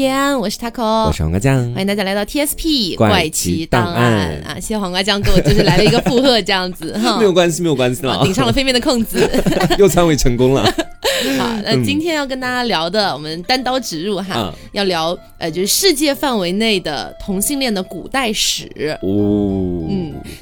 叶安，我是 taco，我是黄瓜酱，欢迎大家来到 TSP 怪奇奇档案案啊！谢谢黄瓜酱给我就是来了一个附和，这样子哈没，有关系，没有关系啦，啊顶上了飞面的空子。又篡位成功了。好，那今天要跟大家聊的，我们单刀直入哈，嗯要聊呃，就是世界范围内的同性恋的古代史。哦，嗯，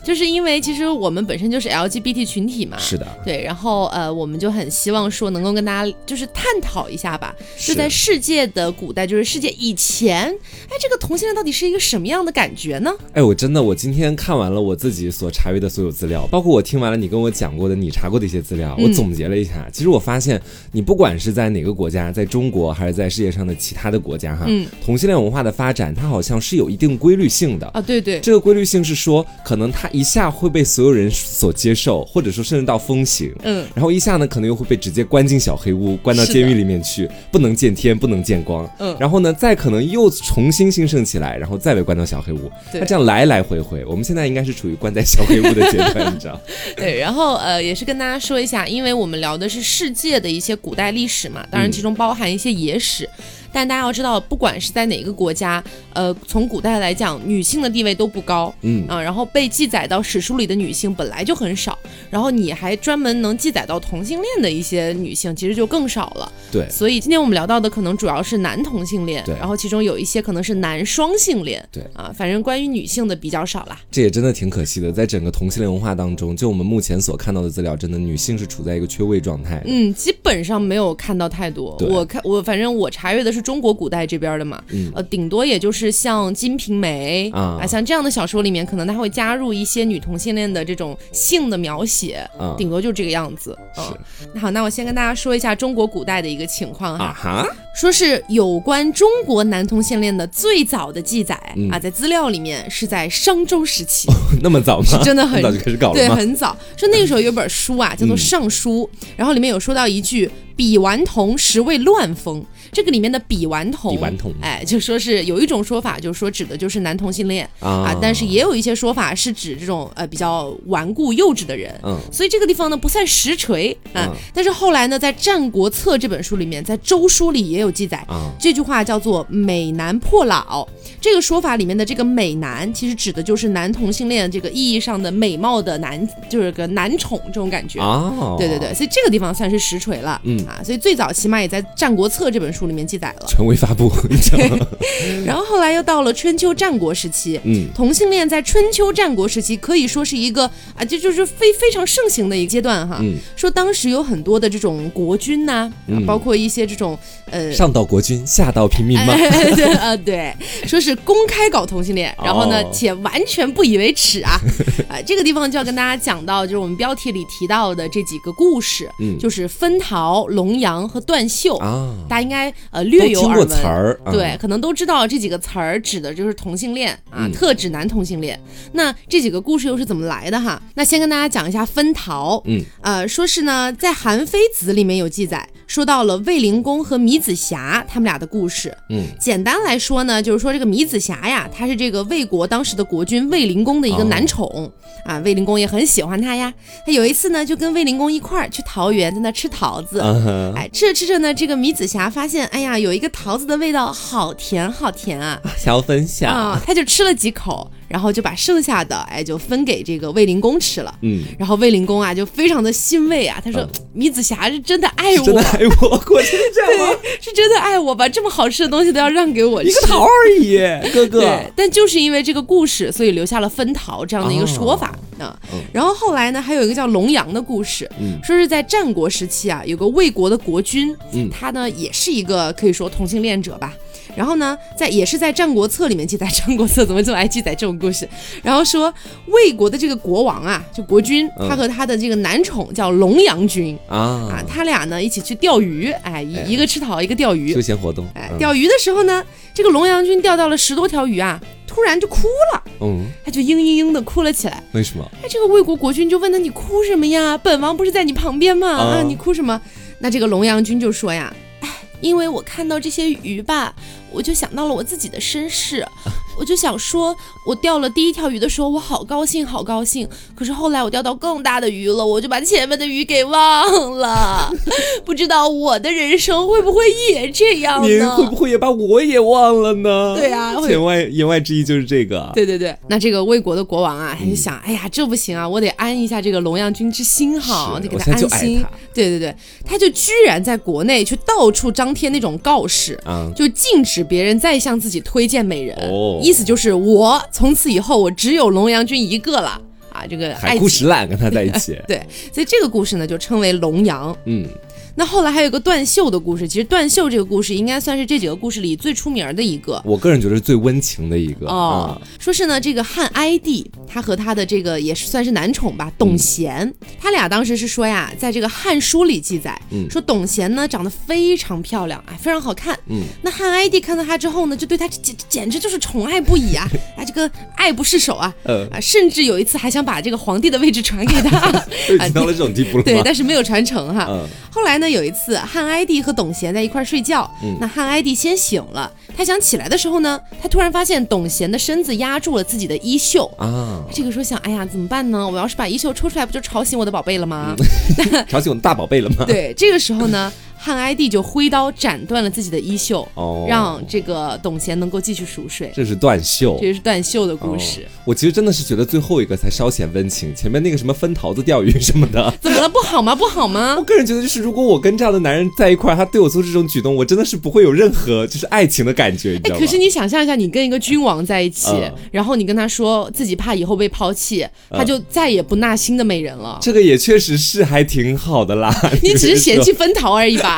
就是因为其实我们本身就是 LGBT 群体嘛，是的，对，然后呃，我们就很希望说能够跟大家就是探讨一下吧，是就在世界的古代，就是世界以前，哎，这个同性恋到底是一个什么样的感觉呢？哎，我真的，我今天看完了我自己所查阅的所有资料，包括我听完了你跟我讲过的、你查过的一些资料，嗯我总结了一下。其实我发现，你不管是在哪个国家，在中国还是在世界上的其他的国家，哈，嗯同性恋文化的发展，它好像是有一定规律性的。啊，对对，这个规律性是说，可能它一下会被所有人所接受，或者说甚至到风行，嗯，然后一下呢，可能又会被直接关进小黑屋，关到监狱里面去，不能见天，不能见光。嗯然后呢，再可能又重新兴盛起来，然后再被关到小黑屋。对那这样来来回回，我们现在应该是处于关在小黑屋的阶段，你知道？对，然后呃，也是跟大家说一下，因为我们聊的是世界的一些古代历史嘛，当然嗯其中包含一些野史。但大家要知道，不管是在哪个国家，呃，从古代来讲，女性的地位都不高，嗯。啊，然后被记载到史书里的女性本来就很少，然后你还专门能记载到同性恋的一些女性，其实就更少了。对所以今天我们聊到的可能主要是男同性恋，对然后其中有一些可能是男双性恋，对啊，反正关于女性的比较少啦。这也真的挺可惜的，在整个同性恋文化当中，就我们目前所看到的资料，真的女性是处在一个缺位状态。嗯，基本上没有看到太多。我看我反正我查阅的是中国古代这边的嘛，嗯呃，顶多也就是像《金瓶梅》啊像这样的小说里面，可能它会加入一些女同性恋的这种性的描写，啊顶多就这个样子。嗯，那好，那我先跟大家说一下中国古代的一个情况哈。啊哈，说是有关中国男同性恋的最早的记载、嗯啊，在资料里面是在商周时期，那么早吗？是真的很 早就开始搞对，了吗？很早。说那个时候有本书啊，叫做《嗯尚书》，然后里面有说到一句“比顽童实为乱风”，这个里面的“比顽童”，比顽童。哎，就说是有一种说法，就是说指的就是男同性恋。啊，但是也有一些说法是指这种呃比较顽固幼稚的人。嗯。所以这个地方呢不算实锤啊，嗯。但是后来呢，在《战国策》这本书里面，在《周书》里也有记载，啊。这句话叫做“美男破老”。这个说法里面的这个美男，其实指的就是男同性恋这个意义上的美貌的男，就是个男宠这种感觉。啊，对对对，所以这个地方算是实锤了，嗯。啊，所以最早起码也在《战国策》这本书里面记载了。权威发布，你知道吗？然后后来又到了春秋战国时期，嗯同性恋在春秋战国时期可以说是一个啊，这就是非非常盛行的一个阶段哈。嗯，说当时有很多的这种国君呐、啊嗯包括一些这种呃上到国君，下到平民嘛？哎 对呃，对，说是公开搞同性恋，然后呢，哦且完全不以为耻啊！啊、这个地方就要跟大家讲到，就是我们标题里提到的这几个故事，嗯就是分桃、龙阳和段秀。啊，大家应该呃略有耳闻，词儿，啊对，，可能都知道这几个词儿指的就是同性恋啊，嗯特指男同性恋。那这几个故事又是怎么来的哈？那先跟大家讲一下分桃，嗯，呃，说是呢，在《韩非子》里面有记载，说到了卫灵公和米子瑕他们俩的故事。嗯，简单来说呢，就是说这个米子瑕呀，他是这个魏国当时的国君卫灵公的一个男宠、啊，卫灵公也很喜欢他呀。他有一次呢，就跟卫灵公一块儿去桃园，在那吃桃子。哎，吃着吃着呢，这个米子霞发现，哎呀，有一个桃子的味道好甜好甜啊！想要分享，啊，他就吃了几口，然后就把剩下的哎就分给这个卫灵公吃了。嗯，然后卫灵公啊就非常的欣慰啊，他说、米子霞是真的爱我，真的爱我，果真的这样 吗？是真的爱我吧？这么好吃的东西都要让给我吃，一个桃而已，哥哥对，，但就是因为这个故事，所以留下了分桃这样的一个说法、啊。嗯然后后来呢，还有一个叫龙阳的故事，嗯说是在战国时期啊，有个魏国的国君，嗯他呢也是一个可以说同性恋者吧。然后呢，在也是在《战国策》里面记载，《战国策》怎么这么爱记载这种故事？然后说魏国的这个国王啊，就国君，嗯他和他的这个男宠叫龙阳君啊啊，，他俩呢一起去钓鱼，哎，一哎一个吃桃，一个钓鱼休。闲活动，哎，嗯钓鱼的时候呢，这个龙阳君钓到了十多条鱼啊，突然就哭了，嗯，他就嘤嘤嘤的哭了起来。为什么？哎，这个魏国国君就问他：“你哭什么呀？本王不是在你旁边吗？啊，啊你哭什么？”那这个龙阳君就说呀：“哎，因为我看到这些鱼吧，我就想到了我自己的身世，我就想说，我钓了第一条鱼的时候，我好高兴，好高兴。可是后来我钓到更大的鱼了，我就把前面的鱼给忘了。不知道我的人生会不会也这样您呢？会不会也把我也忘了呢？对啊言外言外之意就是这个。对对对，那这个魏国的国王啊，他就想，哎呀，这不行啊，我得安一下这个龙阳君之心哈，是得给他安心。对对对，他就居然在国内去到处张贴那种告示。啊，就禁止别人再向自己推荐美人，哦意思就是我从此以后我只有龙阳君一个了啊！这个。海枯石烂跟他在一起 对，所以这个故事呢就称为龙阳。嗯，那后来还有个断袖的故事，其实断袖这个故事应该算是这几个故事里最出名的一个。我个人觉得是最温情的一个哦啊，，说是呢，这个汉哀帝他和他的这个也是算是男宠吧，董贤，他俩当时是说呀，在这个《汉书》里记载，嗯。说董贤呢长得非常漂亮，哎，非常好看。嗯，那汉哀帝看到她之后呢，就对她简简直就是宠爱不已啊，啊，这个爱不释手啊，呃，啊，甚至有一次还想把这个皇帝的位置传给他，都已经到了这种地步了 对，但是没有传承哈。嗯，后来呢，有一次汉哀帝和董贤在一块儿睡觉，嗯那汉哀帝先醒了，他想起来的时候呢，他突然发现董贤的身子压住了自己的衣袖。啊，这个时候想，哎呀，怎么办呢？我要是把衣袖抽出来，不就吵醒我的宝贝了吗？吵醒我的大宝贝了吗？对，这个时候呢，汉哀帝就挥刀斩断了自己的衣袖，哦，让这个董贤能够继续熟睡。这是断袖。这是断袖的故事，哦我其实真的是觉得最后一个才稍显温情，前面那个什么分桃子钓鱼什么的，怎么了？不好吗？不好吗我？个人觉得就是如果我跟这样的男人在一块儿，他对我做这种举动，我真的是不会有任何就是爱情的感觉，你知哎，道吗？可是你想象一下，你跟一个君王在一起，嗯然后你跟他说自己怕以后被抛弃，他就再也不纳新的美人了。这个也确实是还挺好的啦。你只是嫌弃分桃而已吧？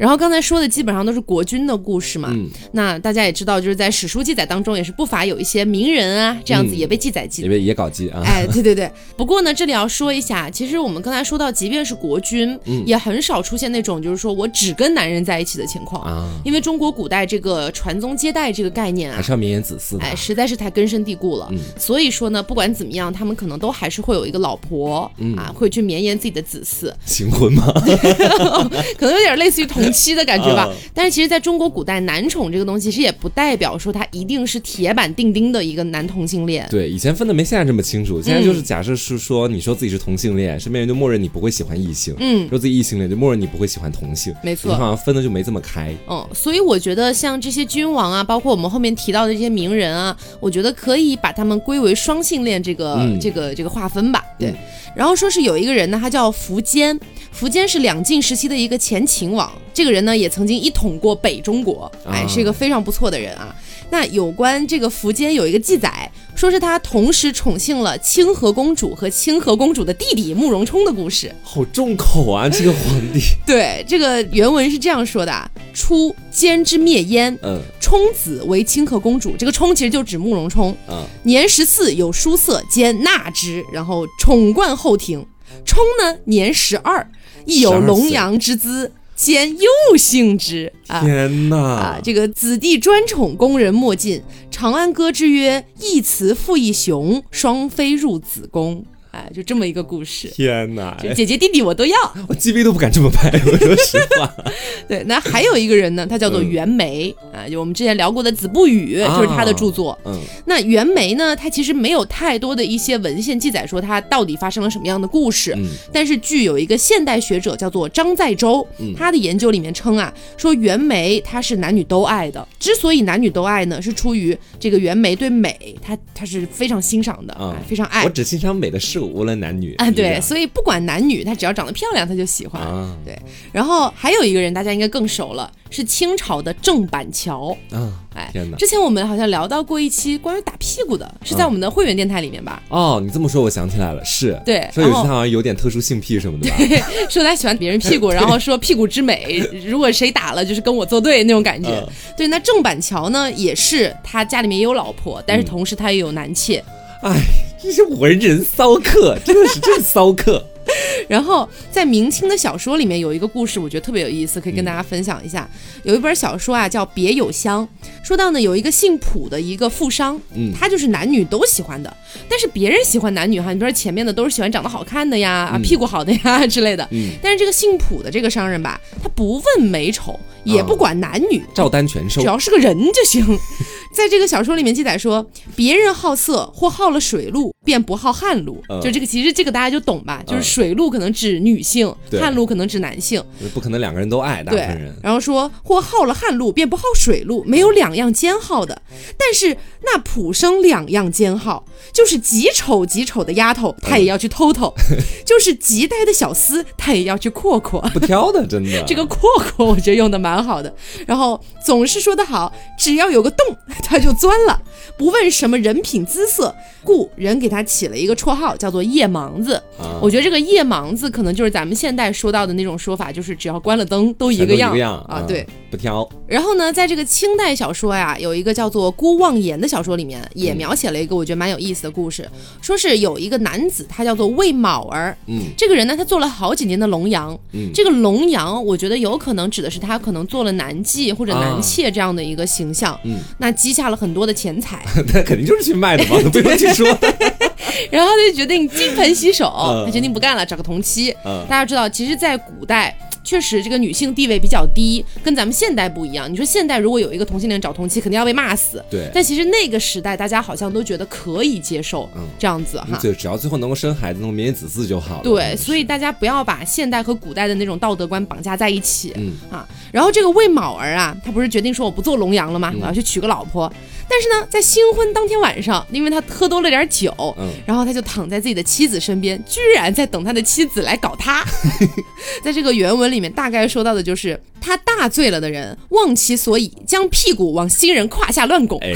然后刚才说的基本上都是国君的故事嘛，嗯那大家也知道，就是在史书记载当中也是不乏有一些名人啊，这样子嗯也被记载记也被也搞基啊，哎，对对对。不过呢，这里要说一下，其实我们刚才说到，即便是国君，嗯也很少出现那种就是说我只跟男人在一起的情况，啊，因为中国古代这个传宗接代这个概念啊还。是要绵延子嗣的。哎，实在是太根深蒂固了。嗯所以说呢，不管怎么样，他们可能都还是会有一个老婆、嗯啊，会去绵延自己的子嗣，行婚吗？可能有点类似于同妻的感觉吧。嗯但是其实，在中国古代，男宠这个东西，其实也不代表说他一定是铁板钉钉的一个男同性恋。对，以前分的没现在这么清楚，现在就是假设是说你说自己是同性恋，身边人就默认你不会喜欢异性；嗯，说自己异性恋就默认你不会喜欢同性。没错你好像分的就没这么开。嗯，所以我觉得像这些君王啊，包括我们后面提到的这些名人啊，我觉得可以把他们归为双性恋这个、嗯这个这个划分吧。对，嗯然后说是有一个人呢，他叫苻坚，苻坚是两晋时期的一个前秦王，这个人呢也曾经一统过北中国，哎，啊是一个非常不错的人啊。那有关这个苻坚有一个记载，说是他同时宠幸了清河公主和清河公主的弟弟慕容冲的故事。好重口啊，这个皇帝。对，这个原文是这样说的啊：初，坚之灭燕，嗯冲子为清河公主，这个冲其实就指慕容冲。嗯，年十四有书色，兼纳之，然后宠冠后庭。冲呢年十二，亦有龙阳之姿，兼又幸之啊。天哪！啊，这个子弟专宠宫人莫近，长安歌之曰：“一雌复一雄，双飞入子宫。”哎，就这么一个故事。天哪！就姐姐弟弟我都要。我鸡皮都不敢这么拍，我说实话。对，那还有一个人呢，他叫做嗯袁枚、啊，就我们之前聊过的《子不语》，就是他的著作。嗯那袁枚呢，他其实没有太多的一些文献记载说他到底发生了什么样的故事，嗯但是据有一个现代学者叫做张载洲，嗯他的研究里面称啊，说袁枚他是男女都爱的。之所以男女都爱呢，是出于这个袁枚对美，他他是非常欣赏的，嗯哎非常爱我。只欣赏美的事物，无论男女。啊，对，所以不管男女，他只要长得漂亮，他就喜欢。啊对，然后还有一个人，大家应该更熟了，是清朝的郑板桥。啊！哎，天哪！之前我们好像聊到过一期关于打屁股的，是在我们的会员电台里面吧？哦，你这么说，我想起来了，是。对说有一次他好像有点特殊性癖什么的吧？说他喜欢别人屁股，然后说屁股之美，如果谁打了就是跟我作对那种感觉。嗯对，那郑板桥呢，也是他家里面也有老婆，但是嗯同时他也有男妾。哎，这是文人骚客，真的是真骚客。然后在明清的小说里面有一个故事，我觉得特别有意思，可以跟大家分享一下。有一本小说啊，叫《别有香》，说到呢有一个姓卜的一个富商，嗯。他就是男女都喜欢的，但是别人喜欢男女哈，你比如说前面的都是喜欢长得好看的呀、啊嗯。屁股好的呀之类的，嗯，但是这个姓卜的这个商人吧，他不问美丑，也不管男女，照单全收只。要是个人就行。在这个小说里面记载说，别人好色或好了水路，便不好旱路。嗯就这个，其实这个大家就懂吧？就是嗯水路可能指女性，对汉路可能指男性。不可能两个人都爱，大部对分人，然后说或好了旱路，便不好水路，没有两样兼好的。但是那普生两样兼好，就是极丑极丑的丫头，她也要去偷偷；就是极呆的小厮，她也要去阔阔。不挑的，真的。这个阔阔我觉得用的蛮好的，然后总是说得好，只要有个洞 他就钻了，不问什么人品姿色，故人给他起了一个绰号叫做夜盲子。啊。我觉得这个夜盲子可能就是咱们现代说到的那种说法，就是只要关了灯都一个样。啊，对。，不挑。然后呢，在这个清代小说呀，有一个叫做《孤望言》的小说里面，也描写了一个我觉得蛮有意思的故事，说是有一个男子，他叫做魏卯儿，嗯这个人呢，他做了好几年的龙阳，嗯这个龙阳，我觉得有可能指的是他可能做了男妓或者男妾这样的一个形象，嗯，那积下了很多的钱财，那肯定就是去卖的嘛，不用去说。然后他就决定金盆洗手，嗯他决定不干了，找个同妻。嗯大家知道，其实，在古代。确实，这个女性地位比较低，跟咱们现代不一样。你说现代如果有一个同性恋找同妻，肯定要被骂死。对，但其实那个时代，大家好像都觉得可以接受嗯这样子哈。就只要最后能够生孩子，能够绵延子嗣就好了。对，所以大家不要把现代和古代的那种道德观绑架在一起。嗯啊，然后这个魏卯儿啊，他不是决定说我不做龙阳了吗？嗯我要去娶个老婆。但是呢，在新婚当天晚上，因为他喝多了点酒，嗯然后他就躺在自己的妻子身边，居然在等他的妻子来搞他。在这个原文里面，大概说到的就是他大醉了的人，忘其所以，将屁股往新人胯下乱拱。哎，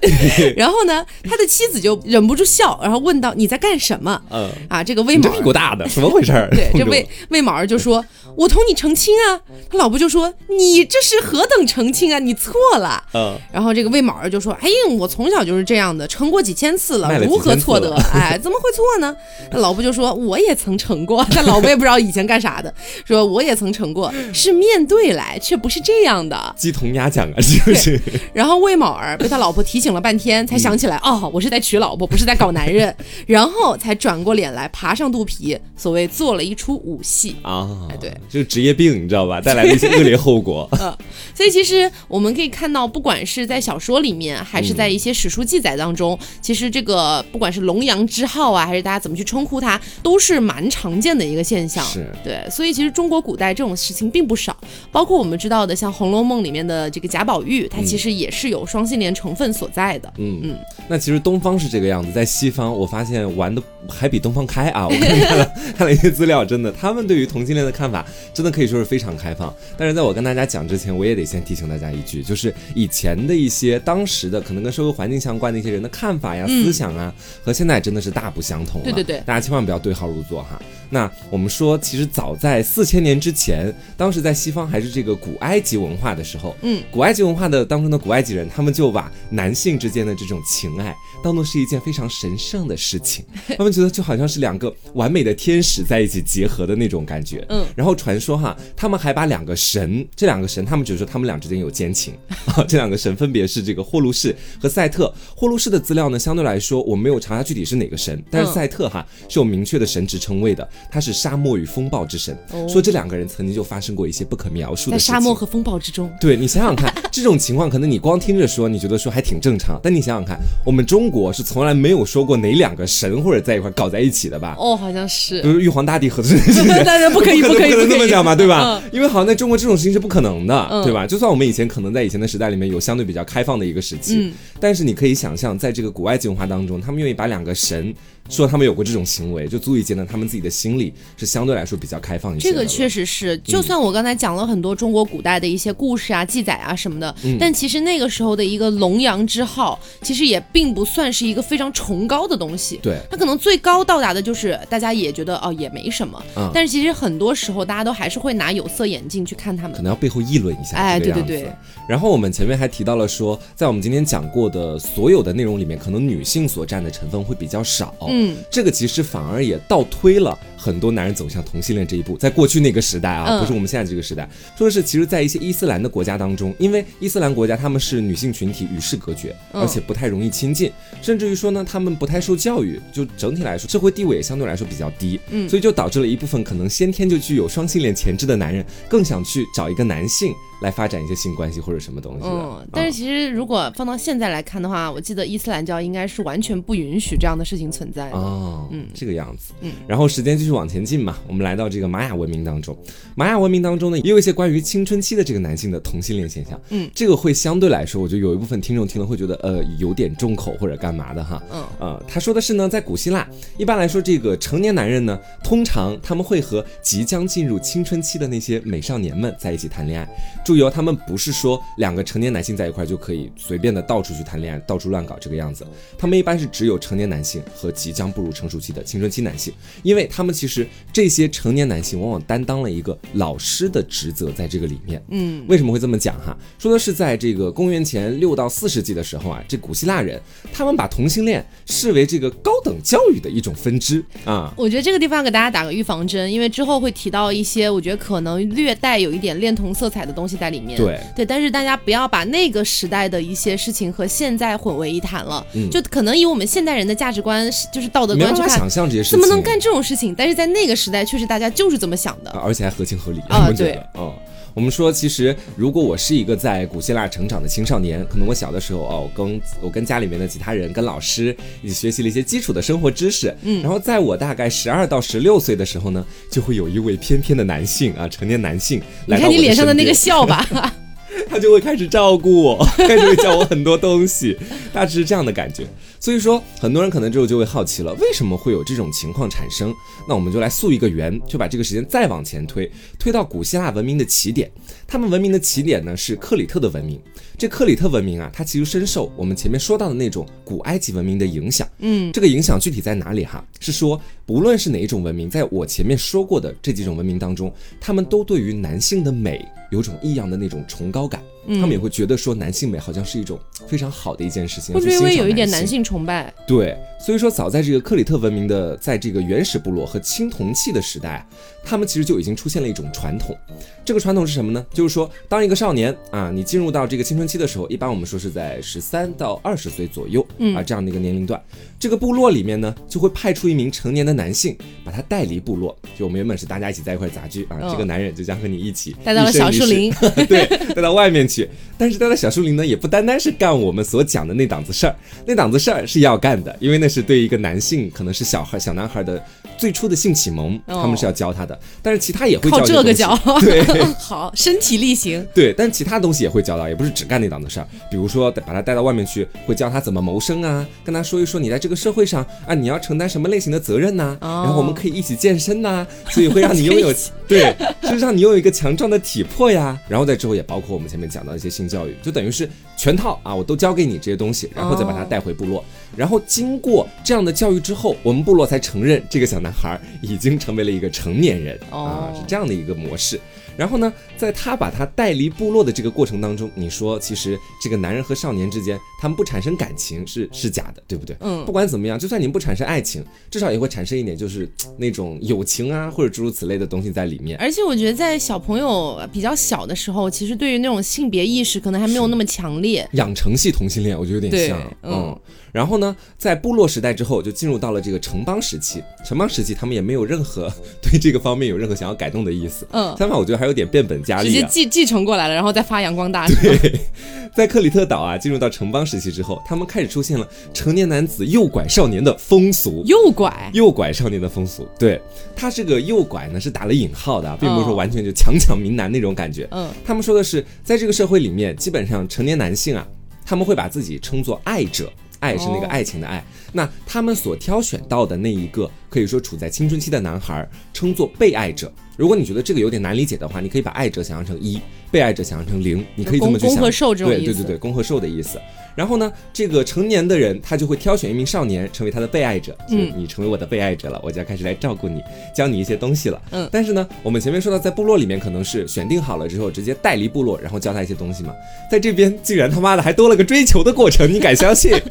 然后呢，他的妻子就忍不住笑，然后问道：“你在干什么嗯，？”啊，这个魏某屁股大的，怎么回事儿？对，这魏魏某儿就说：“我同你成亲啊。”他老婆就说：“你这是何等成亲啊？你错了。”嗯，然后这个魏某儿就说：“哎，我从小就是这样的，成过几千次了，如何错得？哎，怎么会错呢？”他老婆就说：“我也曾成过。”他老婆也不知道以前干啥的，说我也曾成过，是面对来，却不是这样的。鸡同鸭讲啊，是不是？然后魏某儿被他老婆提醒了半天，才想起来，哦，我是在娶老婆，不是在搞男人，然后才转过脸来，爬上肚皮，所谓做了一出武戏。啊，哎对，就是职业病，你知道吧？带来的一些恶劣后果。嗯所以其实我们可以看到，不管是在小说里面，还是在一些史书记载当中，其实这个不管是龙阳之好啊，还是大家怎么去称呼它，都是蛮常见的一个现象。是对，所以其实中国古代这种事情并不少，包括我们知道的像《红楼梦》里面的这个贾宝玉，他其实也是有双性恋成分所在的。嗯嗯那其实东方是这个样子，在西方我发现玩的还比东方开啊！我看看了看了一些资料，真的，他们对于同性恋的看法真的可以说是非常开放。但是在我跟大家讲之前，我也得先提醒大家一句，就是以前的一些当时的可能跟社会环境相关的一些人的看法呀、嗯思想啊，和现在真的是大不相同了。对对对大家千万不要对号入座哈。那我们说，其实早在四千年之前，当时在西方还是这个古埃及文化的时候，嗯，古埃及文化的当中的古埃及人，他们就把男性之间的这种情爱当做是一件非常神圣的事情，他们觉得就好像是两个完美的天使在一起结合的那种感觉。嗯，然后传说哈，他们还把两个神，这两个神，他们只是说他们俩之间有奸情啊，这两个神分别是这个霍路士和赛特。霍路士的资料呢，相对来说我没有查他具体是哪个神，但是嗯赛特哈是有明确的神职称谓的，他是沙漠与风暴之神。哦说这两个人曾经就发生过一些不可描述的事情。沙漠和风暴之中，对你想想看，这种情况可能你光听着说，你觉得说还挺正常，但你想想看，我们中国是从来没有说过哪两个神或者在一块搞在一起的吧？哦，好像是比。如玉皇大帝和这些当然不可以，不可以，不能这么讲嘛，对吧？嗯因为好像在中国这种事情是不可能的，嗯对吧？就算我们以前可能在以前的时代里面有相对比较开放的一个时期，嗯。但是你可以想象，在这个古埃及文化当中，他们愿意把两个神说他们有过这种行为，就足以见得他们自己的心理是相对来说比较开放一些。这个确实是，就算我刚才讲了很多中国古代的一些故事啊、记载啊什么的，嗯但其实那个时候的一个龙阳之好，其实也并不算是一个非常崇高的东西。对，它可能最高到达的就是大家也觉得哦也没什么，嗯但是其实很多时候大家都还是会拿有色眼镜去看他们可。能要背后议论一下。哎对对对然后我们前面还提到了说，在我们今天讲过的所有的内容里面，可能女性所占的成分会比较少。嗯，这个其实反而也倒推了很多男人走向同性恋这一步。在过去那个时代啊，嗯不是我们现在这个时代，说的是其实，在一些伊斯兰的国家当中，因为伊斯兰国家他们是女性群体与世隔绝，嗯而且不太容易亲近，甚至于说呢，他们不太受教育，就整体来说社会地位也相对来说比较低，嗯所以就导致了一部分可能先天就具有双性恋潜质的男人，更想去找一个男性来发展一些性关系或者什么东西的。嗯，但是其实如果放到现在来看的话，我记得伊斯兰教应该是完全不允许这样的事情存在的。哦，嗯，这个样子，嗯，然后时间继续往前进嘛，我们来到这个玛雅文明当中，玛雅文明当中呢，也有一些关于青春期的这个男性的同性恋现象，嗯，这个会相对来说，我觉得有一部分听众听了会觉得呃有点重口或者干嘛的哈，嗯，呃，他说的是呢，在古希腊，一般来说这个成年男人呢，通常他们会和即将进入青春期的那些美少年们在一起谈恋爱，注意哦，他们不是说两个成年男性在一块就可以随便的到处去谈恋爱，到处乱搞这个样子，他们一般是只有成年男性和即将步入成熟期的青春期男性，因为他们其实这些成年男性往往担当了一个老师的职责在这个里面。嗯，为什么会这么讲哈？说的是在这个公元前六到四世纪的时候啊，这古希腊人他们把同性恋视为这个高等教育的一种分支啊。我觉得这个地方给大家打个预防针，因为之后会提到一些我觉得可能略带有一点恋童色彩的东西在里面。对对，但是大家不要把那个时代的一些事情和现在混为一谈了。嗯就可能以我们现代人的价值观，就是道德观去看想，象这些事情，怎么能干这种事情？但是在那个时代，确实大家就是这么想的。啊而且还合情合理啊我觉得对，嗯。我们说，其实如果我是一个在古希腊成长的青少年，可能我小的时候哦，我跟我跟家里面的其他人、跟老师一起学习了一些基础的生活知识，嗯然后在我大概十二到十六岁的时候呢，就会有一位翩翩的男性啊，成年男性你看你脸上的那个笑吧，他就会开始照顾我，开始会教我很多东西，大致是这样的感觉。所以说，很多人可能之后就会好奇了，为什么会有这种情况产生？那我们就来溯一个源，就把这个时间再往前推，推到古希腊文明的起点。他们文明的起点呢是克里特的文明。这克里特文明啊，它其实深受我们前面说到的那种古埃及文明的影响。嗯，这个影响具体在哪里哈？是说不论是哪一种文明，在我前面说过的这几种文明当中，他们都对于男性的美有种异样的那种崇高感。嗯他们也会觉得说男性美好像是一种非常好的一件事情，会不会因为有一点男男性性崇拜？对，所以说早在这个克里特文明的在这个原始部落和青铜器的时代啊，他们其实就已经出现了一种传统。这个传统是什么呢？就是说，当一个少年啊，你进入到这个青春期的时候，一般我们说是在十三到二十岁左右嗯啊这样的一个年龄段，这个部落里面呢，就会派出一名成年的男性，把他带离部落。就我们原本是大家一起在一块杂居啊，嗯这个男人就将和你一起带到了小树林，对，带到外面去。但是带到小树林呢，也不单单是干我们所讲的那档子事儿，那档子事儿是要干的，因为那是对一个男性，可能是小孩、小男孩的最初的性启蒙，哦他们是要教他的。但是其他也会靠教这个教对。好，身体力行。对，但其他东西也会教到，也不是只干那档子事儿。比如说，把他带到外面去，会教他怎么谋生啊，跟他说一说你在这个社会上啊，你要承担什么类型的责任呐、哦然后我们可以一起健身呐、所以会让你拥有对，就是让你拥有一个强壮的体魄呀。然后在之后也包括我们前面讲到一些性教育，就等于是全套啊，我都教给你这些东西，然后再把他哦带回部落。然后经过这样的教育之后，我们部落才承认这个小男孩已经成为了一个成年人、啊哦，是这样的一个模式。然后呢，在他把他带离部落的这个过程当中，你说其实这个男人和少年之间，他们不产生感情是是假的，对不对？嗯不管怎么样，就算你们不产生爱情，至少也会产生一点就是那种友情啊，或者诸如此类的东西在里面。而且我觉得在小朋友比较小的时候，其实对于那种性别意识可能还没有那么强烈。养成系同性恋，我觉得有点对像，嗯然后呢，在部落时代之后，就进入到了这个城邦时期。城邦时期，他们也没有任何 对这个方面有任何想要改动的意思。嗯，相反，我觉得还有点变本加直接继继承过来了，然后再发扬光大。对 在克里特岛啊，进入到城邦时期之后，他们开始出现了成年男子诱拐少年的风俗。诱拐，诱拐少年的风俗，对他这个诱拐呢是打了引号的啊，并不是说哦完全就强抢民男那种感觉。嗯，他们说的是，在这个社会里面，基本上成年男性啊，他们会把自己称作爱者，爱是那个哦爱情的爱。那他们所挑选到的那一个可以说处在青春期的男孩，称作被爱者。如果你觉得这个有点难理解的话，你可以把爱者想象成一，被爱者想象成零，你可以这么去想。公和受这种意思。对对对对，公和受的意思。然后呢，这个成年的人他就会挑选一名少年成为他的被爱者，就是嗯你成为我的被爱者了，我就要开始来照顾你，教你一些东西了。嗯但是呢，我们前面说到，在部落里面可能是选定好了之后，直接带离部落，然后教他一些东西嘛。在这边竟然他妈的还多了个追求的过程，你敢相信？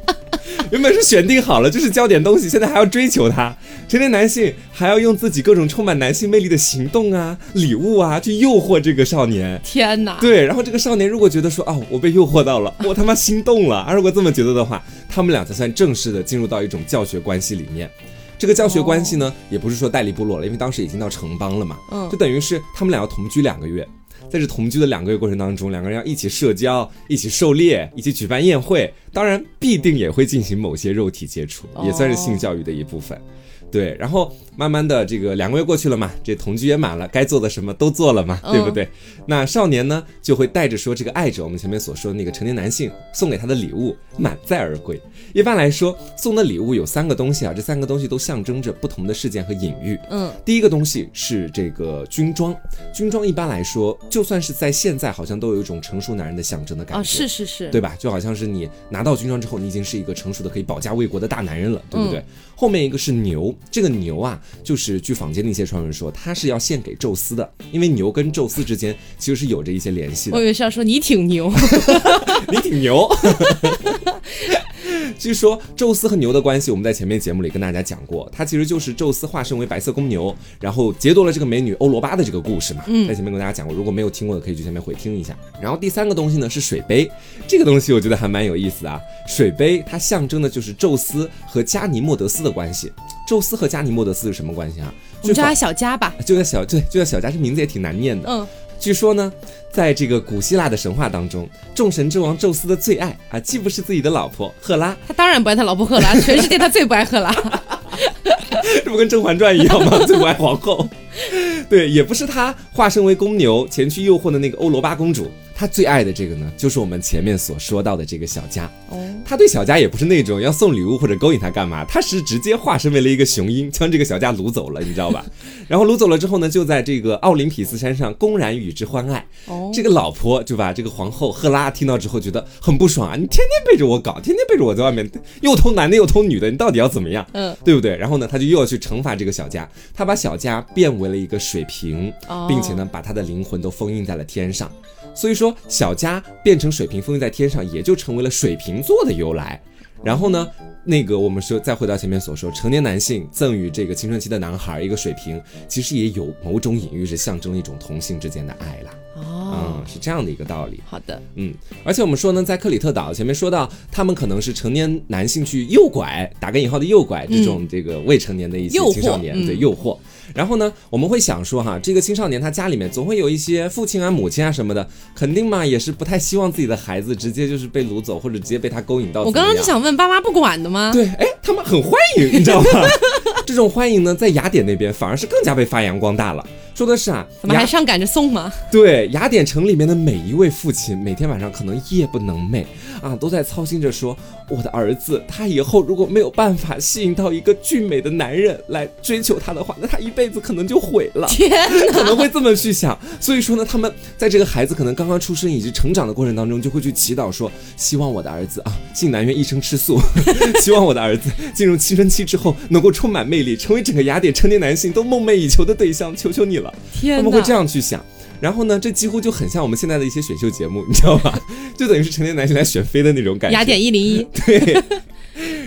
原本是选定好了，就是教点东西，现在还要追求他。成年男性还要用自己各种充满男性魅力的行动啊、礼物啊，去诱惑这个少年。天哪！对，然后这个少年如果觉得说哦，我被诱惑到了，我他妈心动了，啊，如果这么觉得的话，他们俩才算正式的进入到一种教学关系里面。这个教学关系呢，也不是说代理部落了，因为当时已经到城邦了嘛，嗯就等于是他们俩要同居两个月。在这同居的两个月过程当中，两个人要一起社交、一起狩猎、一起举办宴会，当然必定也会进行某些肉体接触，也算是性教育的一部分。对，然后慢慢的这个两个月过去了嘛，这同居也满了，该做的什么都做了嘛，对不对？那少年呢就会带着说这个爱着我们前面所说的那个成年男性送给他的礼物满载而归。一般来说，送的礼物有三个东西啊，这三个东西都象征着不同的事件和隐喻。嗯，第一个东西是这个军装，军装一般来说，就算是在现在，好像都有一种成熟男人的象征的感觉。哦，是是是，对吧？就好像是你拿到军装之后，你已经是一个成熟的可以保家卫国的大男人了，对不对？后面一个是牛，这个牛啊，就是据坊间的一些传闻说，它是要献给宙斯的，因为牛跟宙斯之间其实是有着一些联系的。我以为是要说你挺牛，你挺牛。据说宙斯和牛的关系，我们在前面节目里跟大家讲过，它其实就是宙斯化身为白色公牛，然后劫夺了这个美女欧罗巴的这个故事嘛。嗯，在前面跟大家讲过，如果没有听过的，可以去前面回听一下。然后第三个东西呢是水杯，这个东西我觉得还蛮有意思啊。水杯它象征的就是宙斯和加尼莫德斯的关系。宙斯和加尼莫德斯是什么关系啊？我们叫他小加吧，就叫小，对，就叫小加，这名字也挺难念的。嗯。据说呢，在这个古希腊的神话当中，众神之王宙斯的最爱啊，既不是自己的老婆赫拉，他当然不爱他老婆赫拉，全世界他最不爱赫拉，这不跟《甄嬛传》一样吗？最不爱皇后，对，也不是他化身为公牛前去诱惑的那个欧罗巴公主。他最爱的这个呢，就是我们前面所说到的这个小佳。哦，他对小佳也不是那种要送礼物或者勾引他干嘛，他是直接化身为了一个雄鹰，将这个小佳掳走了，你知道吧？然后掳走了之后呢，就在这个奥林匹斯山上公然与之欢爱。哦，这个老婆就把这个皇后赫拉听到之后觉得很不爽啊，你天天背着我搞，天天背着我在外面又偷男的又偷女的，你到底要怎么样？嗯，对不对？然后呢，他就又要去惩罚这个小佳，他把小佳变为了一个水瓶，并且呢，把他的灵魂都封印在了天上。所以说，小家变成水瓶封印在天上，也就成为了水瓶座的由来。然后呢，那个我们说，再回到前面所说，成年男性赠予这个青春期的男孩一个水瓶，其实也有某种隐喻，是象征一种同性之间的爱啦。哦，嗯，是这样的一个道理。好的，嗯，而且我们说呢，在克里特岛前面说到，他们可能是成年男性去诱拐，打个引号的诱拐这种这个未成年的一些青少年，的诱惑。然后呢，我们会想说哈，这个青少年他家里面总会有一些父亲啊、母亲啊什么的，肯定嘛也是不太希望自己的孩子直接就是被掳走，或者直接被他勾引到。我刚刚就想问，爸妈不管的吗？对，哎，他们很欢迎，你知道吗？这种欢迎呢，在雅典那边反而是更加被发扬光大了。说的是啊，怎么还上赶着送吗？对，雅典城里面的每一位父亲，每天晚上可能夜不能寐啊，都在操心着说，我的儿子他以后如果没有办法吸引到一个俊美的男人来追求他的话，那他一辈子可能就毁了。天可能会这么去想。所以说呢，他们在这个孩子可能刚刚出生以及成长的过程当中，就会去祈祷说，希望我的儿子啊，性难愿一生吃素，希望我的儿子进入青春期之后能够充满魅力，成为整个雅典成年男性都梦寐以求的对象。求求你了。天，他们会这样去想，然后呢，这几乎就很像我们现在的一些选秀节目，你知道吧？就等于是成年男性来选妃的那种感觉。雅典一零一，对。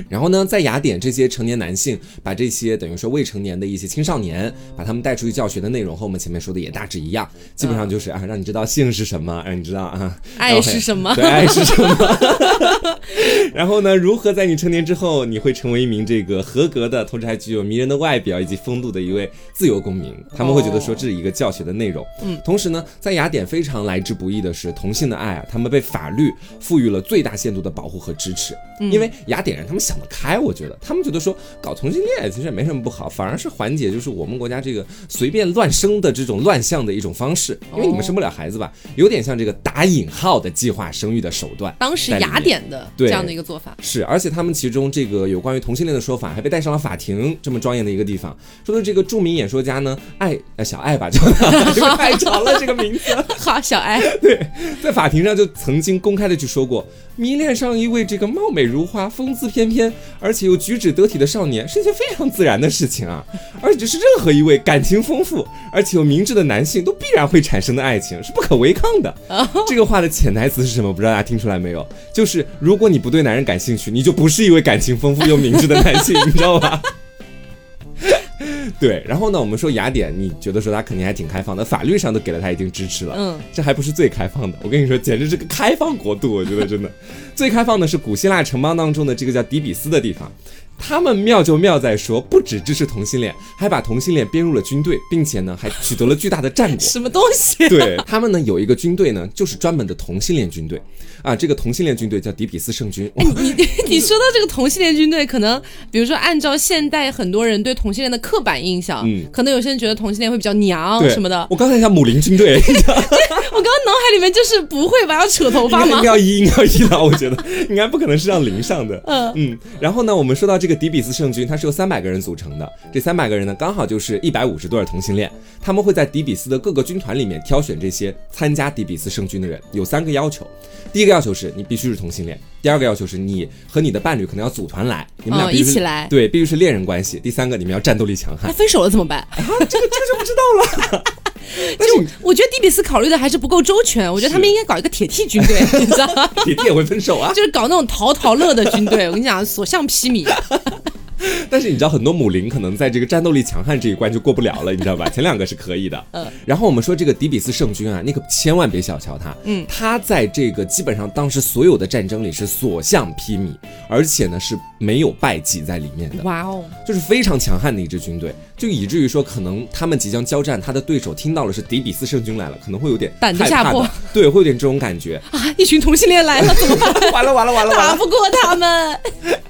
然后呢，在雅典，这些成年男性把这些等于说未成年的一些青少年，把他们带出去教学的内容和我们前面说的也大致一样，基本上就是啊，让你知道性是什么，让你知道啊，爱是什么，对，爱是什么。然后呢，如何在你成年之后，你会成为一名这个合格的，同时还具有迷人的外表以及风度的一位自由公民？他们会觉得说这是一个教学的内容。嗯，同时呢，在雅典非常来之不易的是同性的爱啊，他们被法律赋予了最大限度的保护和支持，因为雅典人他们想得开，我觉得他们觉得说搞同性恋其实也没什么不好，反而是缓解就是我们国家这个随便乱生的这种乱象的一种方式，因为你们生不了孩子吧，有点像这个打引号的计划生育的手段。当时雅典的这样的一个做法是，而且他们其中这个有关于同性恋的说法还被带上了法庭，这么庄严的一个地方。说的这个著名演说家呢，爱呃小爱吧，就 太长了这个名字。好，小爱对，在法庭上就曾经公开的去说过，迷恋上一位这个貌美如花、风姿翩翩，而且又举止得体的少年，是一件非常自然的事情啊。而且是任何一位感情丰富而且又明智的男性都必然会产生的爱情，是不可违抗的。这个话的潜台词是什么？不知道大家听出来没有？就是如果你不对男人感兴趣，你就不是一位感情丰富又明智的男性，你知道吧？对，然后呢，我们说雅典，你觉得说他肯定还挺开放的，法律上都给了他一定支持了。嗯，这还不是最开放的，我跟你说，简直是个开放国度。我觉得真的，最开放的是古希腊城邦当中的这个叫底比斯的地方。他们妙就妙在说，不只支持同性恋，还把同性恋编入了军队，并且呢还取得了巨大的战果。什么东西？对他们呢有一个军队呢，就是专门的同性恋军队啊。这个同性恋军队叫迪比斯圣军。你你 你说到这个同性恋军队，可能比如说按照现代很多人对同性恋的刻板印象，嗯可能有些人觉得同性恋会比较娘什么的。我刚才想母林军队，我刚刚脑海里面就是不会吧？要扯头发吗应？该要一，应该要一了，我觉得应该不可能是让零上的。嗯嗯，然后呢，我们说到这个迪比斯圣军，它是由三百个人组成的。这三百个人呢，刚好就是一百五十对儿同性恋。他们会在迪比斯的各个军团里面挑选这些参加迪比斯圣军的人，有三个要求。第一个要求是你必须是同性恋，第二个要求是你和你的伴侣可能要组团来，你们俩一起来对，必须是恋人关系。第三个，你们要战斗力强悍那。分手了怎么办？啊，这个这个就不知道了。但是我觉得迪比斯考虑的还是不够周全，我觉得他们应该搞一个铁 T 军队，你知道吗？铁 T 也会分手啊。就是搞那种淘淘乐的军队。我跟你讲，所向披靡。但是你知道，很多母灵可能在这个战斗力强悍这一关就过不了了，你知道吧？前两个是可以的。嗯。然后我们说这个迪比斯圣君啊，你可千万别小瞧他。嗯他在这个基本上当时所有的战争里是所向披靡，而且呢是没有败绩在里面的，哇哦，就是非常强悍的一支军队，就以至于说可能他们即将交战，他的对手听到了是迪比斯圣军来了，可能会有点胆子害怕的吓破，对，会有点这种感觉。啊，一群同性恋来了，怎么办？完了完了完了完了！打不过他们。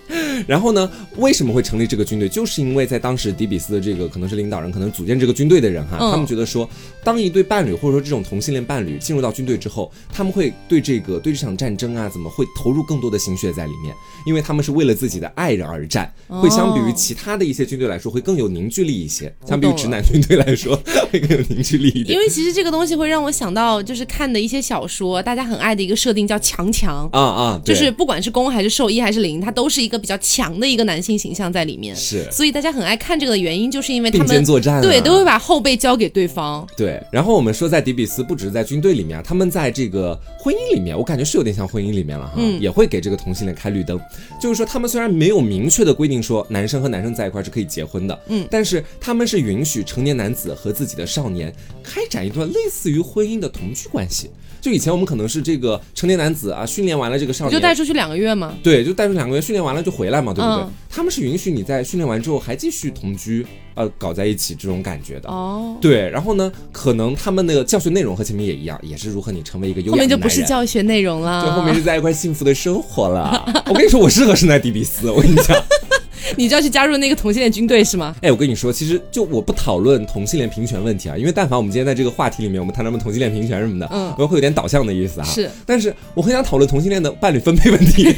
然后呢，为什么会成立这个军队？就是因为在当时迪比斯的这个可能是领导人，可能组建这个军队的人哈，嗯他们觉得说，当一对伴侣或者说这种同性恋伴侣进入到军队之后，他们会对这个对这场战争啊，怎么会投入更多的心血在里面？因为他们是为了自己的爱人而战，哦会相比于其他的一些军队来说，会更有凝聚力一些。相比于直男军队来说，会更有凝聚力一点。因为其实这个东西会让我想到，就是看的一些小说，大家很爱的一个设定叫强强。啊啊，就是不管是攻还是受一还是零，他都是一个比较强的一个男性形象在里面，是所以大家很爱看这个的原因，就是因为他并肩们作战、啊，对都会把后背交给对方。对，然后我们说在迪比斯，不只是在军队里面啊，他们在这个婚姻里面，我感觉是有点像婚姻里面了哈，嗯也会给这个同性恋开绿灯。就是说，他们虽然没有明确的规定说男生和男生在一块儿是可以结婚的，嗯但是他们是允许成年男子和自己的少年开展一段类似于婚姻的同居关系。就以前我们可能是这个成年男子啊，训练完了这个少年，就带出去两个月嘛，对，就带出两个月训练完了就回来嘛，对不对？嗯他们是允许你在训练完之后还继续同居，呃，搞在一起这种感觉的。哦，对，然后呢，可能他们那个教学内容和前面也一样，也是如何你成为一个优后面就雅的男人。不是教学内容了，对，后面是在一块幸福的生活了。我跟你说，我适合生在迪比斯。我跟你讲，你就要去加入那个同性恋军队是吗？哎，我跟你说，其实就我不讨论同性恋平权问题啊，因为但凡我们今天在这个话题里面，我们谈什么同性恋平权什么的，嗯我会有点导向的意思啊。是，但是我很想讨论同性恋的伴侣分配问题。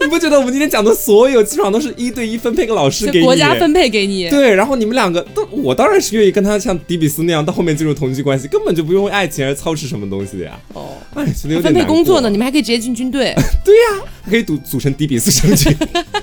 你不觉得我们今天讲的所有基本上都是一对一分配个老师给你？国家分配给你，对，然后你们两个都，我当然是愿意跟他像迪比斯那样到后面进入同居关系，根本就不用为爱情而操持什么东西的呀。哦，哎，觉得有点分配工作呢，你们还可以直接进军队。对呀、可以组组成迪比斯圣军。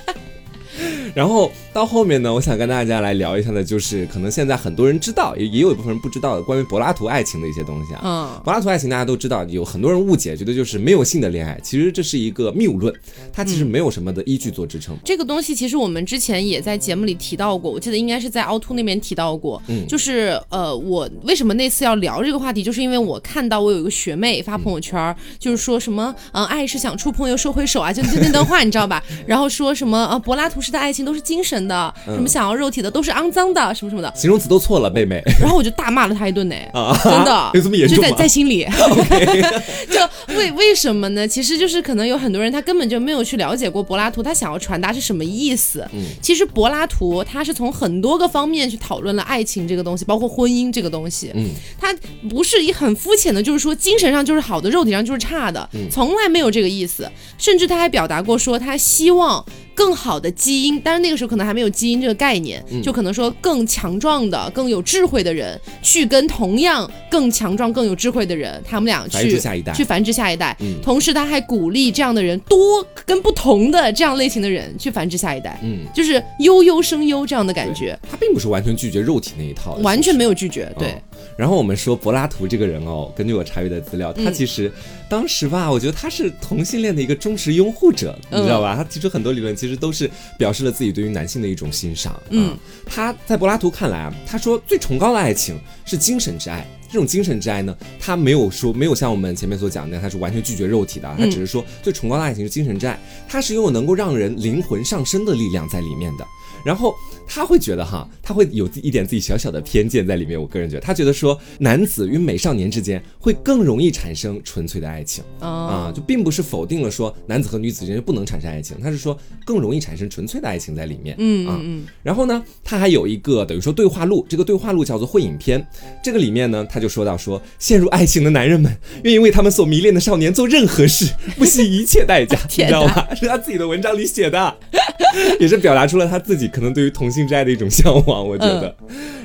然后到后面呢，我想跟大家来聊一下的，就是可能现在很多人知道，也也有一部分人不知道的关于柏拉图爱情的一些东西啊。嗯，柏拉图爱情大家都知道，有很多人误解，觉得就是没有性的恋爱，其实这是一个谬论，它其实没有什么的依据做支撑。这个东西其实我们之前也在节目里提到过，我记得应该是在凹凸那边提到过。嗯就是呃，我为什么那次要聊这个话题，就是因为我看到我有一个学妹发朋友圈儿，就是说什么嗯、呃爱是想触碰又收回手啊，就就那段话你知道吧？然后说什么呃，柏拉图式的爱情都是精神的，嗯什么想要肉体的都是肮脏的，什么什么的。形容词都错了，妹妹然后我就大骂了他一顿呢，啊，真的 有这么严就在重吗？在心里。就为为什么呢？其实就是可能有很多人他根本就没有去了解过柏拉图他想要传达是什么意思。嗯其实柏拉图他是从很多个方面去讨论了爱情这个东西，包括婚姻这个东西。嗯，他不是以很肤浅的，就是说精神上就是好的，肉体上就是差的，嗯从来没有这个意思。甚至他还表达过说，他希望更好的基因，但是那个时候可能还没有基因这个概念，嗯。就可能说更强壮的、更有智慧的人，去跟同样更强壮、更有智慧的人，他们俩繁殖去下一代。去繁殖下一代。嗯。同时，他还鼓励这样的人多跟不同的这样类型的人去繁殖下一代，嗯，就是优优生优这样的感觉，他并不是完全拒绝肉体那一套，完全没有拒绝。对，嗯然后我们说柏拉图这个人哦，根据我查阅的资料，他嗯其实当时吧，我觉得他是同性恋的一个忠实拥护者，嗯你知道吧？他提出很多理论，其实都是表示了自己对于男性的一种欣赏。嗯啊，他在柏拉图看来啊，他说最崇高的爱情是精神之爱。这种精神之爱呢，他没有说没有像我们前面所讲的，他是完全拒绝肉体的，他只是说最崇高的爱情是精神之爱，它是拥有能够让人灵魂上升的力量在里面的。然后他会觉得哈，他会有一点自己小小的偏见在里面。我个人觉得，他觉得说男子与美少年之间会更容易产生纯粹的爱情啊，就并不是否定了说男子和女子之间不能产生爱情，他是说更容易产生纯粹的爱情在里面。嗯啊嗯。然后呢，他还有一个等于说对话录，这个对话录叫做《会影片》，这个里面呢，他就说到说，陷入爱情的男人们愿意为他们所迷恋的少年做任何事，不惜一切代价，你知道吗？是他自己的文章里写的，也是表达出了他自己。可能对于同性之爱的一种向往，我觉得。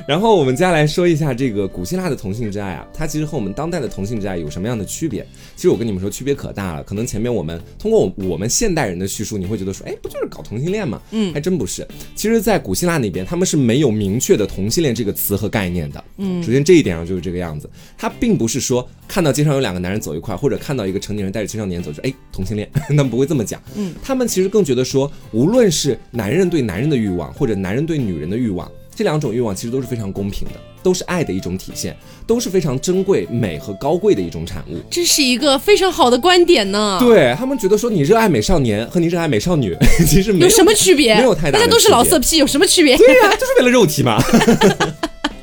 然后我们接下来说一下这个古希腊的同性之爱啊，它其实和我们当代的同性之爱有什么样的区别？其实我跟你们说，区别可大了。可能前面我们通过我们现代人的叙述，你会觉得说，哎，不就是搞同性恋吗？嗯，还真不是。其实，在古希腊那边，他们是没有明确的同性恋这个词和概念的。嗯，首先这一点上就是这个样子，它并不是说看到街上有两个男人走一块，或者看到一个成年人带着青少年走，就哎同性恋，他们不会这么讲。嗯，他们其实更觉得说，无论是男人对男人的欲望，或者男人对女人的欲望。这两种欲望其实都是非常公平的，都是爱的一种体现，都是非常珍贵、美和高贵的一种产物。这是一个非常好的观点呢。对他们觉得说，你热爱美少年和你热爱美少女，其实没有什么区别？没有太大，大家都是老色批，有什么区别？对呀，就是为了肉体嘛。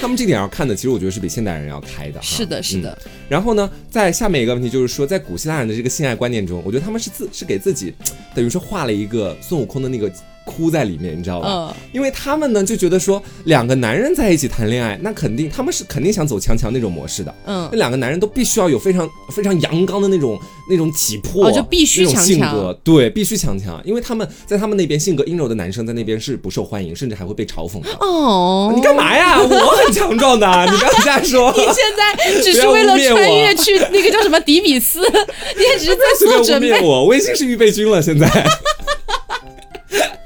他们这点要看的，其实我觉得是比现代人要开的。是的，是的。然后呢，在下面一个问题就是说，在古希腊人的这个性爱观念中，我觉得他们是自是给自己，等于说画了一个孙悟空的那个。哭在里面，你知道吧？因为他们呢就觉得说，两个男人在一起谈恋爱，那肯定他们是肯定想走强强那种模式的。嗯，那两个男人都必须要有非常非常阳刚的那种那种体魄，就必须强强。对，必须强强，因为他们在他们那边性格阴柔的男生在那边是不受欢迎，甚至还会被嘲讽的。哦，你干嘛呀？我很强壮的，你不要瞎说。你现在只是为了穿越去那个叫什么迪比斯，你也只是在做准备。我我已经是预备军了，现在。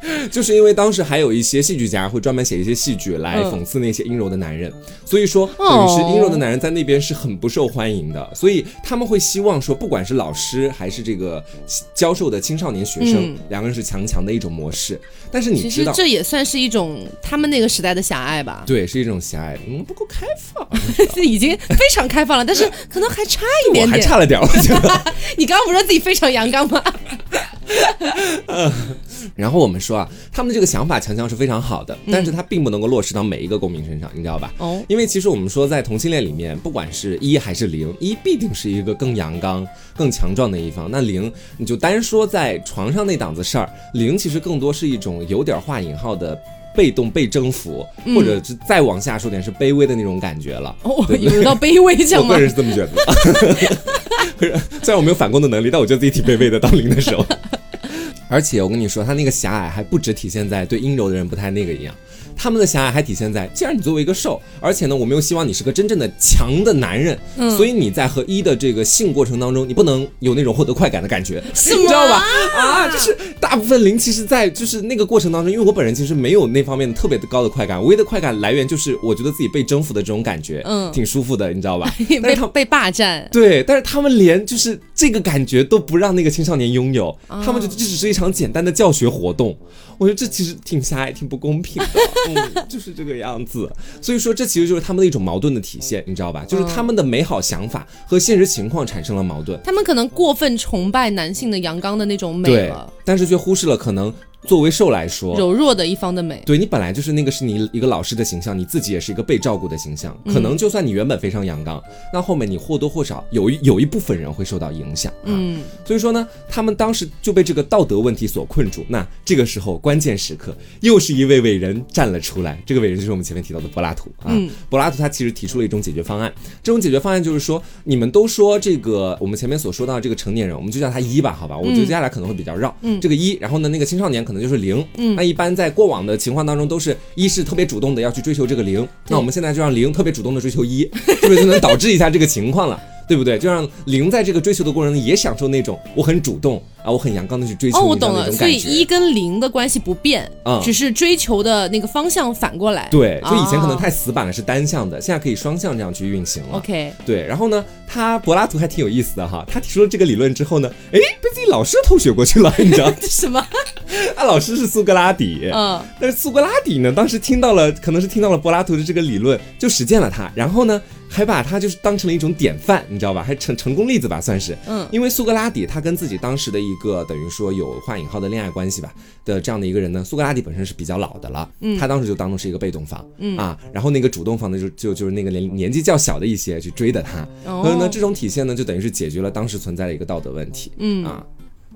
就是因为当时还有一些戏剧家会专门写一些戏剧来讽刺那些阴柔的男人，所以说等于是阴柔的男人在那边是很不受欢迎的，所以他们会希望说，不管是老师还是这个教授的青少年学生，两个人是强强的一种模式。但是你知道，这也算是一种他们那个时代的狭隘吧？对，是一种狭隘，嗯，不够开放，这已经非常开放了，但是可能还差一点点，还差了点，我觉得。你刚刚不是说自己非常阳刚吗？然后我们说啊，他们的这个想法强强是非常好的，但是它并不能够落实到每一个公民身上，你知道吧？哦，因为其实我们说在同性恋里面，不管是一还是零，一必定是一个更阳刚、更强壮的一方，那零你就单说在床上那档子事儿，零其实更多是一种有点画引号的被动被征服，或者是再往下说点是卑微的那种感觉了。哦，有到卑微这样吗？我个人是这么觉得。虽然我没有反攻的能力，但我觉得自己挺卑微的。当零的时候。而且我跟你说，他那个狭隘还不止体现在对阴柔的人不太那个一样。他们的狭隘还体现在，既然你作为一个兽，而且呢，我们又希望你是个真正的强的男人，所以你在和一的这个性过程当中，你不能有那种获得快感的感觉，你知道吧？啊，就是大部分零其实，在就是那个过程当中，因为我本人其实没有那方面特别的高的快感，唯一的快感来源就是我觉得自己被征服的这种感觉，嗯，挺舒服的，你知道吧？被被霸占，对，但是他们连就是这个感觉都不让那个青少年拥有，他们就这只是一场简单的教学活动。我觉得这其实挺狭隘、挺不公平的，嗯，就是这个样子。所以说，这其实就是他们的一种矛盾的体现，你知道吧？就是他们的美好想法和现实情况产生了矛盾。他们可能过分崇拜男性的阳刚的那种美了，但是却忽视了可能。作为受来说，柔弱的一方的美，对你本来就是那个是你一个老师的形象，你自己也是一个被照顾的形象。可能就算你原本非常阳刚，那后面你或多或少有一有一部分人会受到影响。嗯，所以说呢，他们当时就被这个道德问题所困住。那这个时候关键时刻，又是一位伟人站了出来。这个伟人就是我们前面提到的柏拉图啊。柏拉图他其实提出了一种解决方案。这种解决方案就是说，你们都说这个我们前面所说到这个成年人，我们就叫他一吧，好吧？我觉得接下来可能会比较绕。嗯，这个一，然后呢，那个青少年可能就是零。嗯。那一般在过往的情况当中，都是一是特别主动的要去追求这个零，那我们现在就让零特别主动的追求一，是不是就能导致一下这个情况了？对不对？就让零在这个追求的过程中也享受那种我很主动啊，我很阳刚的去追求。哦，我懂了，所以一跟零的关系不变，嗯，只是追求的那个方向反过来。对，就以前可能太死板了，是单向的，现在可以双向这样去运行了。OK，对。然后呢，他柏拉图还挺有意思的哈，他提出了这个理论之后呢，哎，被自己老师偷学过去了，你知道 什么？他老师是苏格拉底，嗯，但是苏格拉底呢，当时听到了，可能是听到了柏拉图的这个理论，就实践了他，然后呢。还把他就是当成了一种典范，你知道吧？还成成功例子吧，算是。嗯，因为苏格拉底他跟自己当时的一个等于说有画引号的恋爱关系吧的这样的一个人呢，苏格拉底本身是比较老的了，嗯，他当时就当做是一个被动方，嗯。啊，然后那个主动方呢就就就是那个年年纪较小的一些去追的他，所以呢这种体现呢就等于是解决了当时存在的一个道德问题，嗯。啊。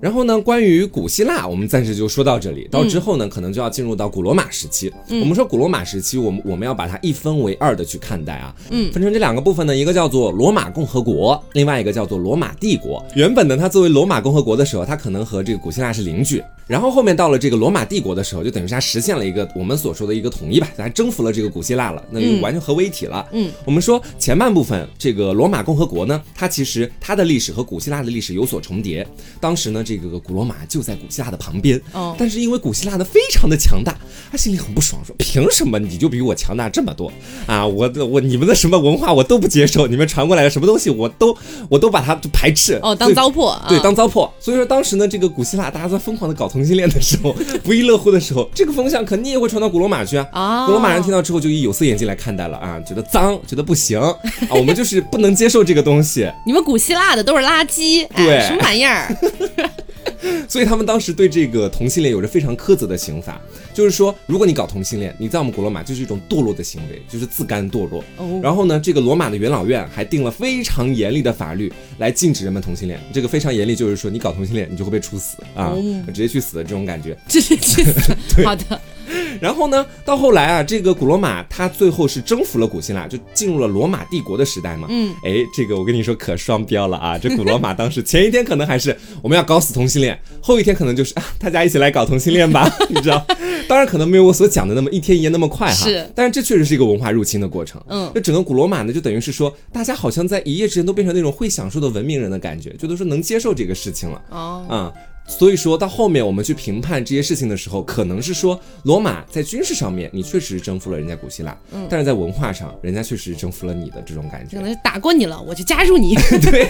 然后呢，关于古希腊，我们暂时就说到这里。到之后呢，可能就要进入到古罗马时期。我们说古罗马时期，我们我们要把它一分为二的去看待啊。嗯，分成这两个部分呢，一个叫做罗马共和国，另外一个叫做罗马帝国。原本呢，它作为罗马共和国的时候，它可能和这个古希腊是邻居。然后后面到了这个罗马帝国的时候，就等于是它实现了一个我们所说的一个统一吧，它征服了这个古希腊了，那就完全合为一体了。嗯，我们说前半部分这个罗马共和国呢，它其实它的历史和古希腊的历史有所重叠。当时呢，这个古罗马就在古希腊的旁边，哦，但是因为古希腊呢非常的强大，他心里很不爽，说凭什么你就比我强大这么多啊？我的我你们的什么文化我都不接受，你们传过来的什么东西我都我都把它就排斥哦，当糟粕，对，当糟粕。所以说当时呢，这个古希腊大家在疯狂的搞同性恋的时候。不亦乐乎的时候，这个风向肯定也会传到古罗马去啊！啊，古罗马人听到之后就以有色眼镜来看待了啊，觉得脏，觉得不行 啊，我们就是不能接受这个东西。你们古希腊的都是垃圾，对，什么玩意儿？所以他们当时对这个同性恋有着非常苛责的刑法，就是说，如果你搞同性恋，你在我们古罗马就是一种堕落的行为，就是自甘堕落。然后呢，这个罗马的元老院还定了非常严厉的法律来禁止人们同性恋。这个非常严厉，就是说你搞同性恋，你就会被处死啊，直接去死的这种感觉。直接去死。好的。然后呢，到后来啊，这个古罗马它最后是征服了古希腊，就进入了罗马帝国的时代嘛。嗯。哎，这个我跟你说可双标了啊！这古罗马 当时前一天可能还是我们要搞死同性恋。后一天可能就是啊，大家一起来搞同性恋吧，你知道？当然可能没有我所讲的那么一天一夜那么快哈。是，但是这确实是一个文化入侵的过程。嗯，这整个古罗马呢，就等于是说，大家好像在一夜之间都变成那种会享受的文明人的感觉，就都说能接受这个事情了。哦，啊。所以说到后面我们去评判这些事情的时候，可能是说罗马在军事上面你确实征服了人家古希腊，嗯，但是在文化上人家确实征服了你的这种感觉，可能是打过你了，我就加入你。对，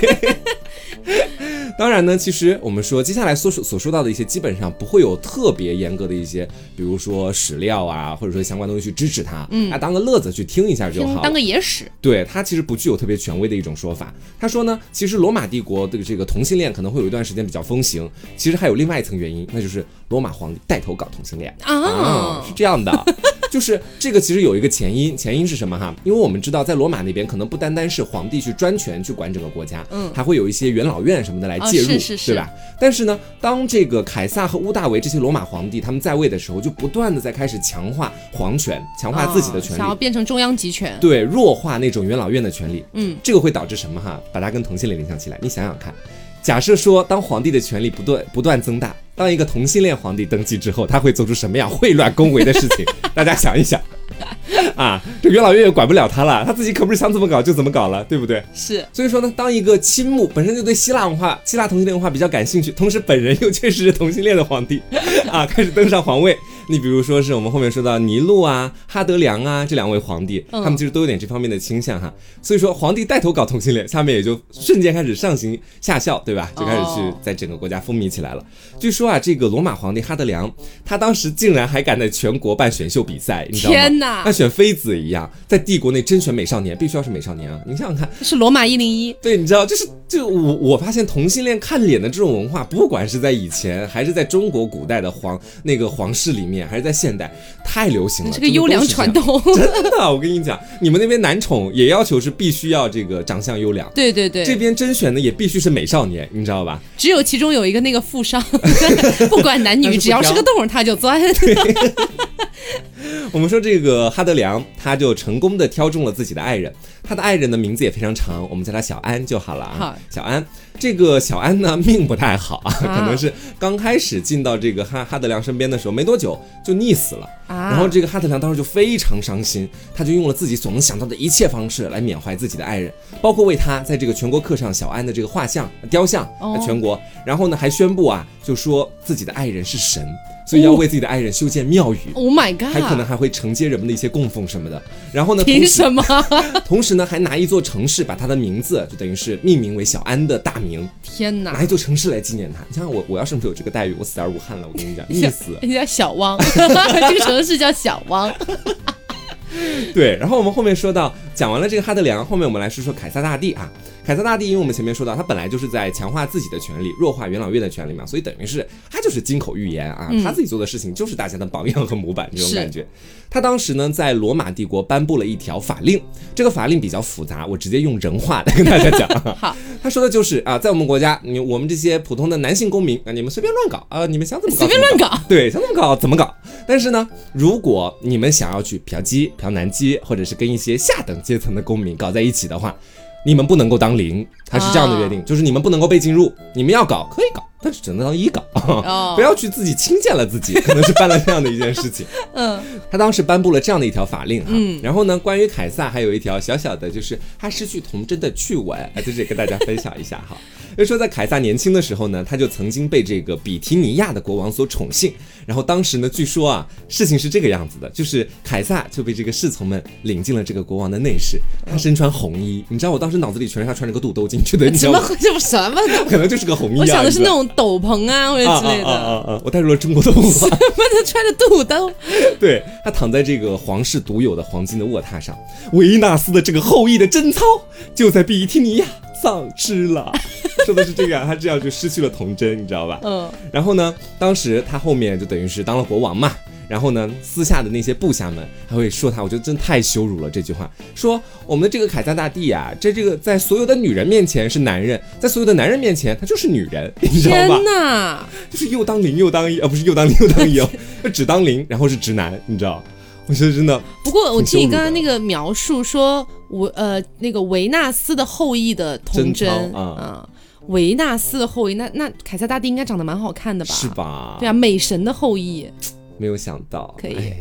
当然呢，其实我们说接下来所所说到的一些，基本上不会有特别严格的一些，比如说史料啊，或者说相关东西去支持它，嗯，啊，当个乐子去听一下就好，当个野史。对，他其实不具有特别权威的一种说法。他说呢，其实罗马帝国的这个同性恋可能会有一段时间比较风行，其其实还有另外一层原因，那就是罗马皇帝带头搞同性恋啊，是这样的，就是这个其实有一个前因，前因是什么哈？因为我们知道，在罗马那边可能不单单是皇帝去专权去管整个国家，嗯，还会有一些元老院什么的来介入，对吧？但是呢，当这个凯撒和屋大维这些罗马皇帝他们在位的时候，就不断的在开始强化皇权，强化自己的权利，想要变成中央集权，对，弱化那种元老院的权利，嗯，这个会导致什么哈？把它跟同性恋联想起来，你想想看。假设说，当皇帝的权力不断不断增大，当一个同性恋皇帝登基之后，他会做出什么样秽乱宫闱的事情？大家想一想。啊，这元老院也管不了他了，他自己可不是想怎么搞就怎么搞了，对不对？是。所以说呢，当一个倾慕本身就对希腊文化、希腊同性恋文化比较感兴趣，同时本人又确实是同性恋的皇帝，啊，开始登上皇位。你比如说是我们后面说到尼禄啊、哈德良啊这两位皇帝，他们其实都有点这方面的倾向哈。所以说皇帝带头搞同性恋，下面也就瞬间开始上行下效，对吧？就开始去在整个国家风靡起来了。据说啊，这个罗马皇帝哈德良，他当时竟然还敢在全国办选秀比赛，你知道吗？天哪！那选妃子一样，在帝国内甄选美少年，必须要是美少年啊！你想想看，是罗马一零一。对，你知道，就是就我我发现同性恋看脸的这种文化，不管是在以前，还是在中国古代的皇那个皇室里面，还是在现代。太流行了，这个优良传统，真的，我跟你讲，你们那边男宠也要求是必须要这个长相优良，对对对，这边甄选的也必须是美少年，你知道吧？只有其中有一个那个富商，不管男女，只要是个洞他就钻。我们说这个哈德良，他就成功的挑中了自己的爱人，他的爱人的名字也非常长，我们叫他小安就好了啊。小安，这个小安呢命不太好啊，可能是刚开始进到这个哈哈德良身边的时候没多久就溺死了，然后这个哈特良当时就非常伤心，他就用了自己所能想到的一切方式来缅怀自己的爱人，包括为他在这个全国刻上小安的这个画像雕像在全国，然后呢还宣布啊，就说自己的爱人是神。所以要为自己的爱人修建庙宇，Oh my god！还可能还会承接人们的一些供奉什么的。然后呢？凭什么？同时呢，还拿一座城市把他的名字就等于是命名为小安的大名。天哪！拿一座城市来纪念他。你想我，我要是没有这个待遇，我死而无憾了。我跟你讲，溺死。人家小汪，这个城市叫小汪。对，然后我们后面说到，讲完了这个哈德良，后面我们来说说凯撒大帝啊。凯撒大帝，因为我们前面说到，他本来就是在强化自己的权利，弱化元老院的权利嘛，所以等于是他就是金口玉言啊，他自己做的事情就是大家的榜样和模板这种感觉。他当时呢，在罗马帝国颁布了一条法令，这个法令比较复杂，我直接用人话来跟大家讲。好，他说的就是啊，在我们国家，你我们这些普通的男性公民啊，你们随便乱搞啊，你们想怎么搞随便乱搞，对，想怎么搞怎么搞。但是呢，如果你们想要去嫖妓、嫖男妓，或者是跟一些下等阶层的公民搞在一起的话，你们不能够当零，它是这样的约定，就是你们不能够被进入，你们要搞可以搞，但是只能当一稿，不要去自己轻贱了自己，可能是办了这样的一件事情。嗯，他当时颁布了这样的一条法令哈，然后呢，关于凯撒还有一条小小的，就是他失去童真的趣闻，在 这里跟大家分享一下哈。就说在凯撒年轻的时候呢，他就曾经被这个比提尼亚的国王所宠幸。然后当时呢，据说啊，事情是这个样子的，就是凯撒就被这个侍从们领进了这个国王的内室。他身穿红衣，你知道我当时脑子里全是他穿着个肚兜进去的，你知道吗？什么什么？可能就是个红衣。我想的是那种斗篷啊或者之类的。啊啊！我带入了中国的文化。他穿着肚兜。对他躺在这个皇室独有的黄金的卧榻上，维纳斯的这个后裔的贞操就在比提尼亚。丧失了，说的是这个，他这样就失去了童真，你知道吧？嗯。然后呢，当时他后面就等于是当了国王嘛。然后呢，私下的那些部下们还会说他，我觉得真的太羞辱了。这句话说我们的这个凯撒大帝啊，在这个在所有的女人面前是男人，在所有的男人面前他就是女人，你知道吧？天哪，就是又当零又当一，啊不是又当零又当一哦，只当零，然后是直男，你知道？我觉得真的。不过我听你刚刚那个描述说。维呃，那个维纳斯的后裔的童真啊，维纳斯的后裔，那那凯撒大帝应该长得蛮好看的吧？是吧？对啊，美神的后裔，没有想到，可以，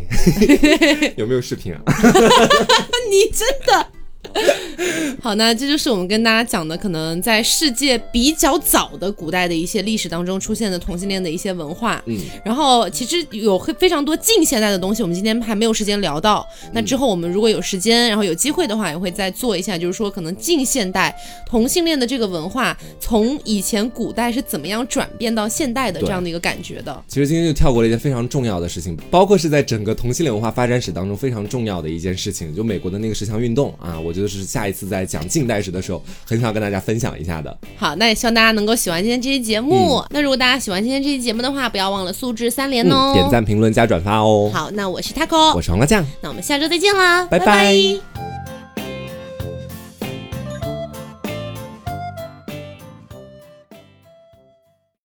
有没有视频啊？你真的。好，那这就是我们跟大家讲的，可能在世界比较早的古代的一些历史当中出现的同性恋的一些文化。嗯，然后其实有非常多近现代的东西，我们今天还没有时间聊到。那之后我们如果有时间，然后有机会的话，也会再做一下，就是说可能近现代同性恋的这个文化，从以前古代是怎么样转变到现代的这样的一个感觉的。其实今天就跳过了一件非常重要的事情，包括是在整个同性恋文化发展史当中非常重要的一件事情，就美国的那个十强运动啊，我。就是下一次在讲近代史的时候，很想跟大家分享一下的。好，那也希望大家能够喜欢今天这期节目。那如果大家喜欢今天这期节目的话，不要忘了素质三连哦，点赞、评论、加转发哦。好，那我是 taco，我是黄瓜酱，那我们下周再见啦，拜拜。